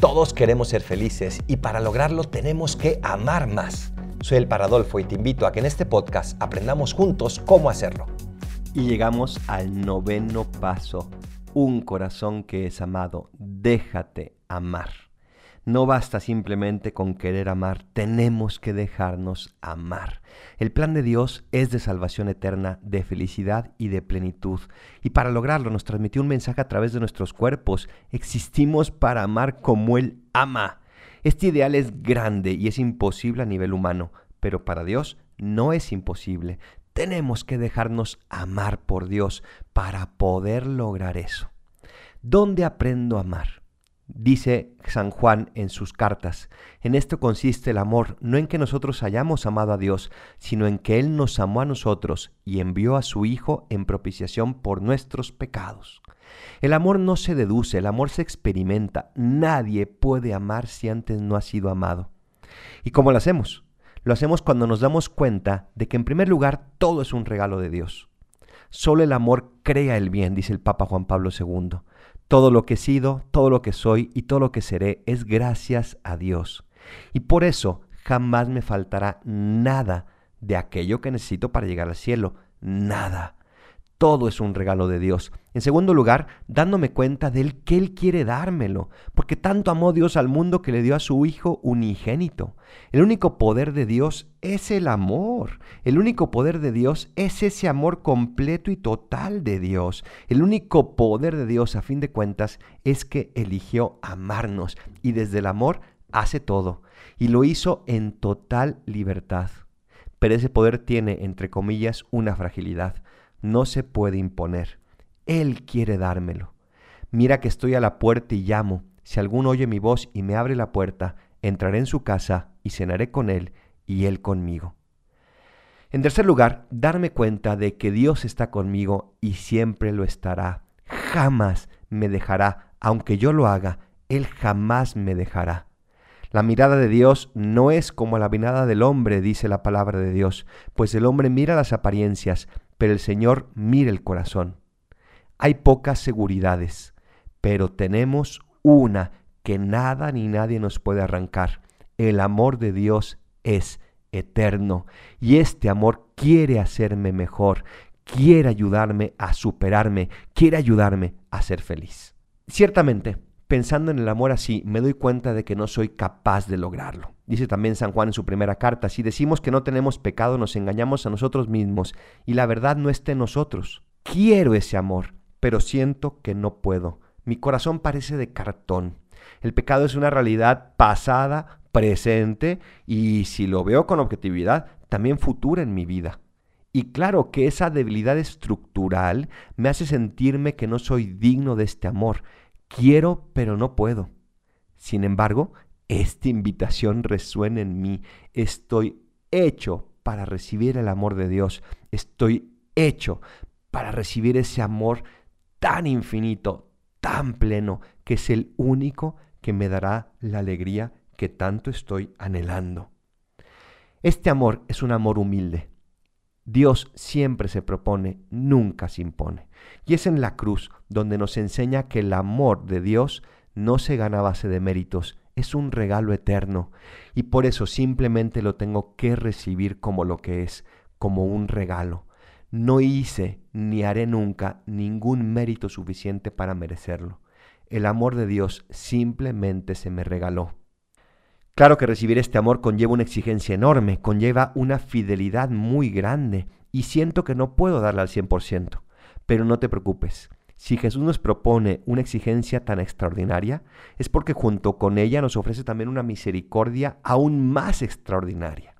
Todos queremos ser felices y para lograrlo tenemos que amar más. Soy el Paradolfo y te invito a que en este podcast aprendamos juntos cómo hacerlo. Y llegamos al noveno paso. Un corazón que es amado. Déjate amar. No basta simplemente con querer amar, tenemos que dejarnos amar. El plan de Dios es de salvación eterna, de felicidad y de plenitud. Y para lograrlo nos transmitió un mensaje a través de nuestros cuerpos. Existimos para amar como Él ama. Este ideal es grande y es imposible a nivel humano, pero para Dios no es imposible. Tenemos que dejarnos amar por Dios para poder lograr eso. ¿Dónde aprendo a amar? Dice San Juan en sus cartas, en esto consiste el amor, no en que nosotros hayamos amado a Dios, sino en que Él nos amó a nosotros y envió a su Hijo en propiciación por nuestros pecados. El amor no se deduce, el amor se experimenta. Nadie puede amar si antes no ha sido amado. ¿Y cómo lo hacemos? Lo hacemos cuando nos damos cuenta de que en primer lugar todo es un regalo de Dios. Solo el amor crea el bien, dice el Papa Juan Pablo II. Todo lo que he sido, todo lo que soy y todo lo que seré es gracias a Dios. Y por eso jamás me faltará nada de aquello que necesito para llegar al cielo. Nada. Todo es un regalo de Dios. En segundo lugar, dándome cuenta de él que Él quiere dármelo, porque tanto amó Dios al mundo que le dio a su Hijo unigénito. El único poder de Dios es el amor. El único poder de Dios es ese amor completo y total de Dios. El único poder de Dios, a fin de cuentas, es que eligió amarnos y desde el amor hace todo. Y lo hizo en total libertad. Pero ese poder tiene, entre comillas, una fragilidad no se puede imponer. Él quiere dármelo. Mira que estoy a la puerta y llamo. Si alguno oye mi voz y me abre la puerta, entraré en su casa y cenaré con él y él conmigo. En tercer lugar, darme cuenta de que Dios está conmigo y siempre lo estará. Jamás me dejará, aunque yo lo haga, Él jamás me dejará. La mirada de Dios no es como la mirada del hombre, dice la palabra de Dios, pues el hombre mira las apariencias, pero el Señor mira el corazón. Hay pocas seguridades, pero tenemos una que nada ni nadie nos puede arrancar. El amor de Dios es eterno y este amor quiere hacerme mejor, quiere ayudarme a superarme, quiere ayudarme a ser feliz. Ciertamente, pensando en el amor así, me doy cuenta de que no soy capaz de lograrlo. Dice también San Juan en su primera carta, si decimos que no tenemos pecado, nos engañamos a nosotros mismos y la verdad no está en nosotros. Quiero ese amor, pero siento que no puedo. Mi corazón parece de cartón. El pecado es una realidad pasada, presente y si lo veo con objetividad, también futura en mi vida. Y claro que esa debilidad estructural me hace sentirme que no soy digno de este amor, Quiero, pero no puedo. Sin embargo, esta invitación resuena en mí. Estoy hecho para recibir el amor de Dios. Estoy hecho para recibir ese amor tan infinito, tan pleno, que es el único que me dará la alegría que tanto estoy anhelando. Este amor es un amor humilde. Dios siempre se propone, nunca se impone. Y es en la cruz donde nos enseña que el amor de Dios no se gana a base de méritos, es un regalo eterno. Y por eso simplemente lo tengo que recibir como lo que es, como un regalo. No hice ni haré nunca ningún mérito suficiente para merecerlo. El amor de Dios simplemente se me regaló. Claro que recibir este amor conlleva una exigencia enorme, conlleva una fidelidad muy grande y siento que no puedo darla al 100%. Pero no te preocupes, si Jesús nos propone una exigencia tan extraordinaria, es porque junto con ella nos ofrece también una misericordia aún más extraordinaria.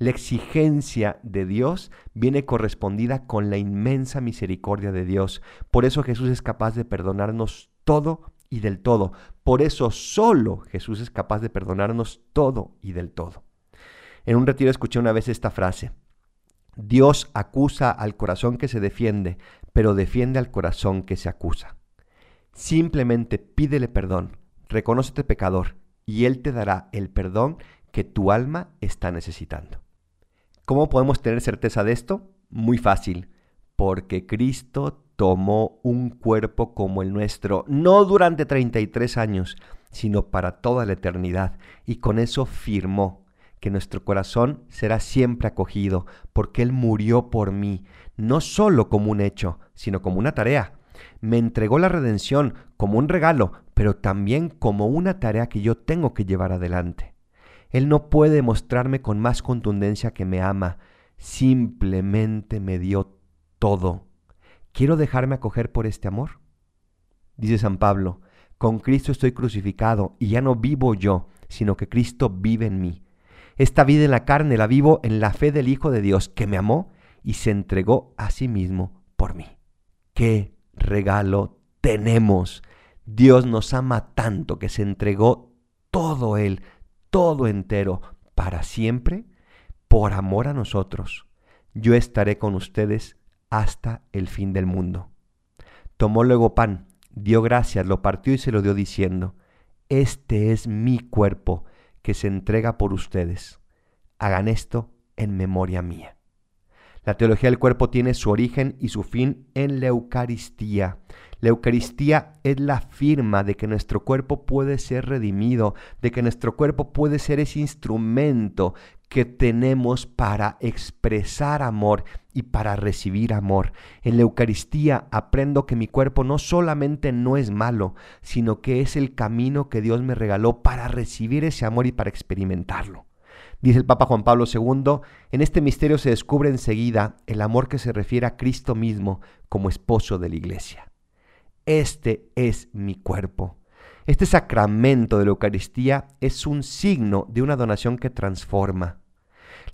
La exigencia de Dios viene correspondida con la inmensa misericordia de Dios. Por eso Jesús es capaz de perdonarnos todo y del todo. Por eso solo Jesús es capaz de perdonarnos todo y del todo. En un retiro escuché una vez esta frase. Dios acusa al corazón que se defiende, pero defiende al corazón que se acusa. Simplemente pídele perdón, reconócete pecador, y Él te dará el perdón que tu alma está necesitando. ¿Cómo podemos tener certeza de esto? Muy fácil, porque Cristo tomó un cuerpo como el nuestro, no durante 33 años, sino para toda la eternidad. Y con eso firmó que nuestro corazón será siempre acogido, porque Él murió por mí, no solo como un hecho, sino como una tarea. Me entregó la redención como un regalo, pero también como una tarea que yo tengo que llevar adelante. Él no puede mostrarme con más contundencia que me ama, simplemente me dio todo. ¿Quiero dejarme acoger por este amor? Dice San Pablo, con Cristo estoy crucificado y ya no vivo yo, sino que Cristo vive en mí. Esta vida en la carne la vivo en la fe del Hijo de Dios que me amó y se entregó a sí mismo por mí. ¡Qué regalo tenemos! Dios nos ama tanto que se entregó todo Él, todo entero, para siempre, por amor a nosotros. Yo estaré con ustedes hasta el fin del mundo. Tomó luego pan, dio gracias, lo partió y se lo dio diciendo, Este es mi cuerpo que se entrega por ustedes. Hagan esto en memoria mía. La teología del cuerpo tiene su origen y su fin en la Eucaristía. La Eucaristía es la firma de que nuestro cuerpo puede ser redimido, de que nuestro cuerpo puede ser ese instrumento que tenemos para expresar amor y para recibir amor. En la Eucaristía aprendo que mi cuerpo no solamente no es malo, sino que es el camino que Dios me regaló para recibir ese amor y para experimentarlo. Dice el Papa Juan Pablo II, en este misterio se descubre enseguida el amor que se refiere a Cristo mismo como esposo de la iglesia. Este es mi cuerpo. Este sacramento de la Eucaristía es un signo de una donación que transforma.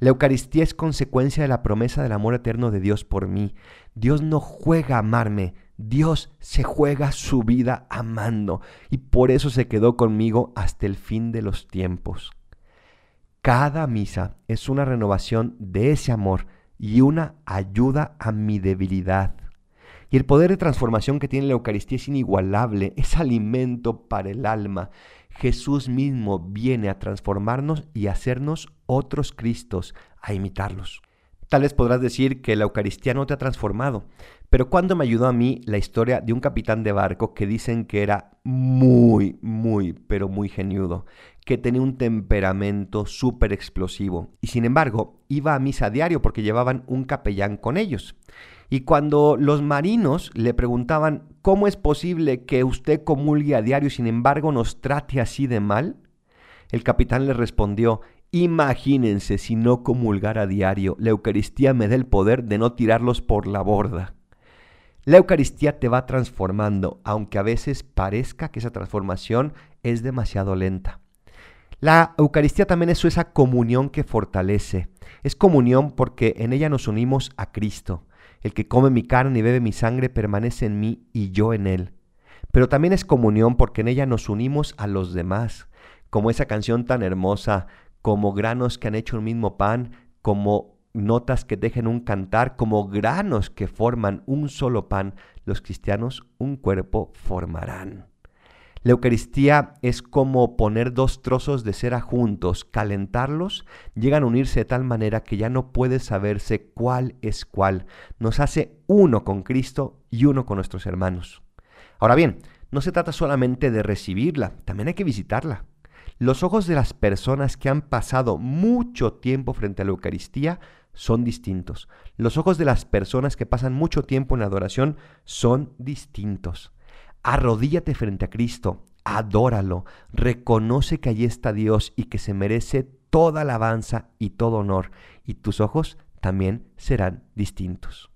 La Eucaristía es consecuencia de la promesa del amor eterno de Dios por mí. Dios no juega a amarme, Dios se juega su vida amando y por eso se quedó conmigo hasta el fin de los tiempos. Cada misa es una renovación de ese amor y una ayuda a mi debilidad. Y el poder de transformación que tiene la Eucaristía es inigualable, es alimento para el alma. Jesús mismo viene a transformarnos y a hacernos otros Cristos, a imitarlos. Tal vez podrás decir que la Eucaristía no te ha transformado, pero ¿cuándo me ayudó a mí la historia de un capitán de barco que dicen que era muy, muy, pero muy geniudo, que tenía un temperamento súper explosivo y sin embargo iba a misa a diario porque llevaban un capellán con ellos. Y cuando los marinos le preguntaban, ¿cómo es posible que usted comulgue a diario y sin embargo nos trate así de mal? El capitán le respondió, imagínense si no comulgar a diario, la Eucaristía me da el poder de no tirarlos por la borda. La Eucaristía te va transformando, aunque a veces parezca que esa transformación es demasiado lenta. La Eucaristía también es esa comunión que fortalece. Es comunión porque en ella nos unimos a Cristo. El que come mi carne y bebe mi sangre permanece en mí y yo en él. Pero también es comunión porque en ella nos unimos a los demás, como esa canción tan hermosa, como granos que han hecho un mismo pan, como notas que dejen un cantar, como granos que forman un solo pan, los cristianos un cuerpo formarán. La Eucaristía es como poner dos trozos de cera juntos, calentarlos, llegan a unirse de tal manera que ya no puede saberse cuál es cuál. Nos hace uno con Cristo y uno con nuestros hermanos. Ahora bien, no se trata solamente de recibirla, también hay que visitarla. Los ojos de las personas que han pasado mucho tiempo frente a la Eucaristía son distintos. Los ojos de las personas que pasan mucho tiempo en adoración son distintos. Arrodíllate frente a Cristo, adóralo, reconoce que allí está Dios y que se merece toda alabanza y todo honor, y tus ojos también serán distintos.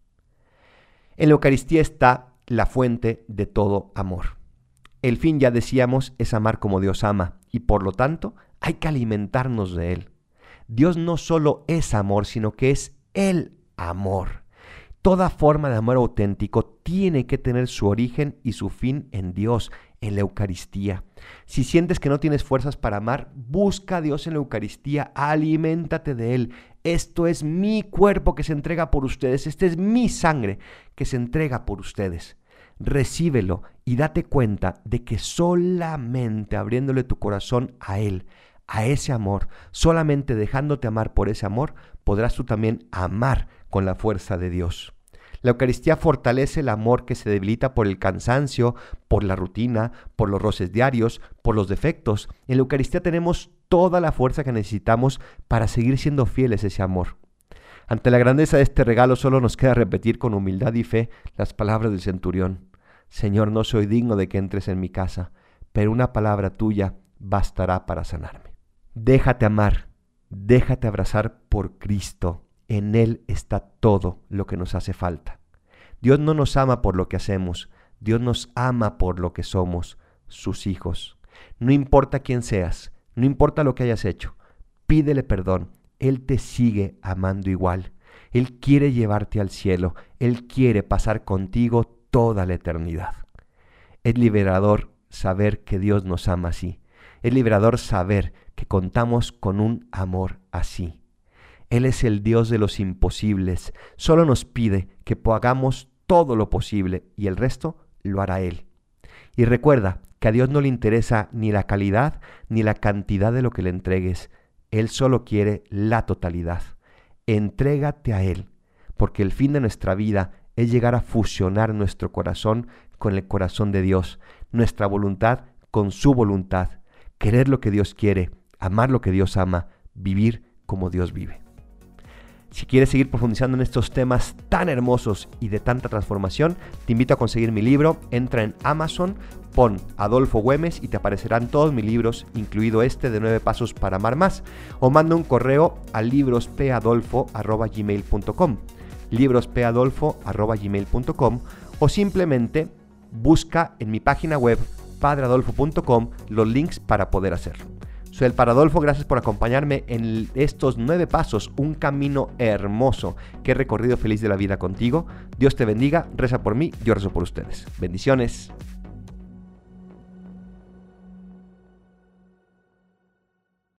En la Eucaristía está la fuente de todo amor. El fin, ya decíamos, es amar como Dios ama, y por lo tanto hay que alimentarnos de Él. Dios no solo es amor, sino que es el amor. Toda forma de amor auténtico tiene que tener su origen y su fin en Dios, en la Eucaristía. Si sientes que no tienes fuerzas para amar, busca a Dios en la Eucaristía, aliméntate de Él. Esto es mi cuerpo que se entrega por ustedes, esta es mi sangre que se entrega por ustedes. Recíbelo y date cuenta de que solamente abriéndole tu corazón a Él, a ese amor, solamente dejándote amar por ese amor, podrás tú también amar con la fuerza de Dios. La Eucaristía fortalece el amor que se debilita por el cansancio, por la rutina, por los roces diarios, por los defectos. En la Eucaristía tenemos toda la fuerza que necesitamos para seguir siendo fieles a ese amor. Ante la grandeza de este regalo solo nos queda repetir con humildad y fe las palabras del centurión. Señor, no soy digno de que entres en mi casa, pero una palabra tuya bastará para sanarme. Déjate amar, déjate abrazar por Cristo. En Él está todo lo que nos hace falta. Dios no nos ama por lo que hacemos, Dios nos ama por lo que somos, sus hijos. No importa quién seas, no importa lo que hayas hecho, pídele perdón. Él te sigue amando igual. Él quiere llevarte al cielo. Él quiere pasar contigo toda la eternidad. Es liberador saber que Dios nos ama así. Es liberador saber que contamos con un amor así. Él es el Dios de los imposibles. Solo nos pide que hagamos todo lo posible y el resto lo hará Él. Y recuerda que a Dios no le interesa ni la calidad ni la cantidad de lo que le entregues. Él solo quiere la totalidad. Entrégate a Él, porque el fin de nuestra vida es llegar a fusionar nuestro corazón con el corazón de Dios, nuestra voluntad con su voluntad, querer lo que Dios quiere, amar lo que Dios ama, vivir como Dios vive. Si quieres seguir profundizando en estos temas tan hermosos y de tanta transformación, te invito a conseguir mi libro. Entra en Amazon, pon Adolfo Güemes y te aparecerán todos mis libros, incluido este de 9 pasos para amar más. O manda un correo a librospeadolfo.gmail.com librospeadolfo.gmail.com o simplemente busca en mi página web padreadolfo.com los links para poder hacerlo. Soy el Paradolfo, gracias por acompañarme en estos nueve pasos, un camino hermoso he recorrido feliz de la vida contigo. Dios te bendiga, reza por mí, yo rezo por ustedes. Bendiciones.